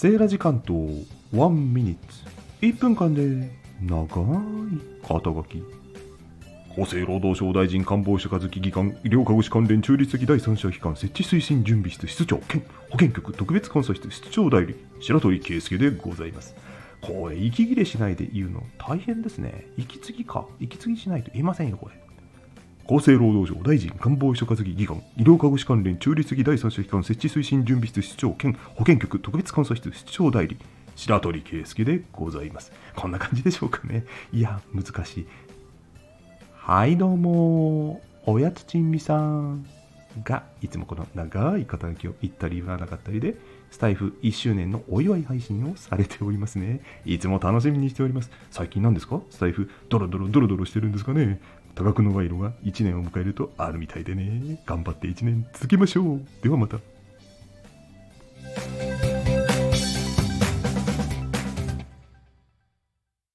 セーラ時間とワンミニッツ。1分間で長い肩書き。厚生労働省大臣官房主機機関医療看護師関連中立的第三者機関設置推進準備室室長兼保健局特別監査室室長代理白鳥圭介でございます。これ息切れしないで言うの大変ですね。息継ぎか。息継ぎしないと言えませんよこれ。厚生労働省大臣官房秘書課議官医療科護士関連中立的第三者機関設置推進準備室室長兼保健局特別監査室室長代理白鳥圭介でございます。こんな感じでしょうかね。いや難しい。はいどうもおやつちんみさん。がいつもこの長い肩書きを言ったり言わなかったりでスタイフ1周年のお祝い配信をされておりますね。いつも楽しみにしております。最近何ですか？スタイフドロドロドロドロしてるんですかね？多額の賄賂が1年を迎えるとあるみたいでね。頑張って1年続けましょう。ではまた。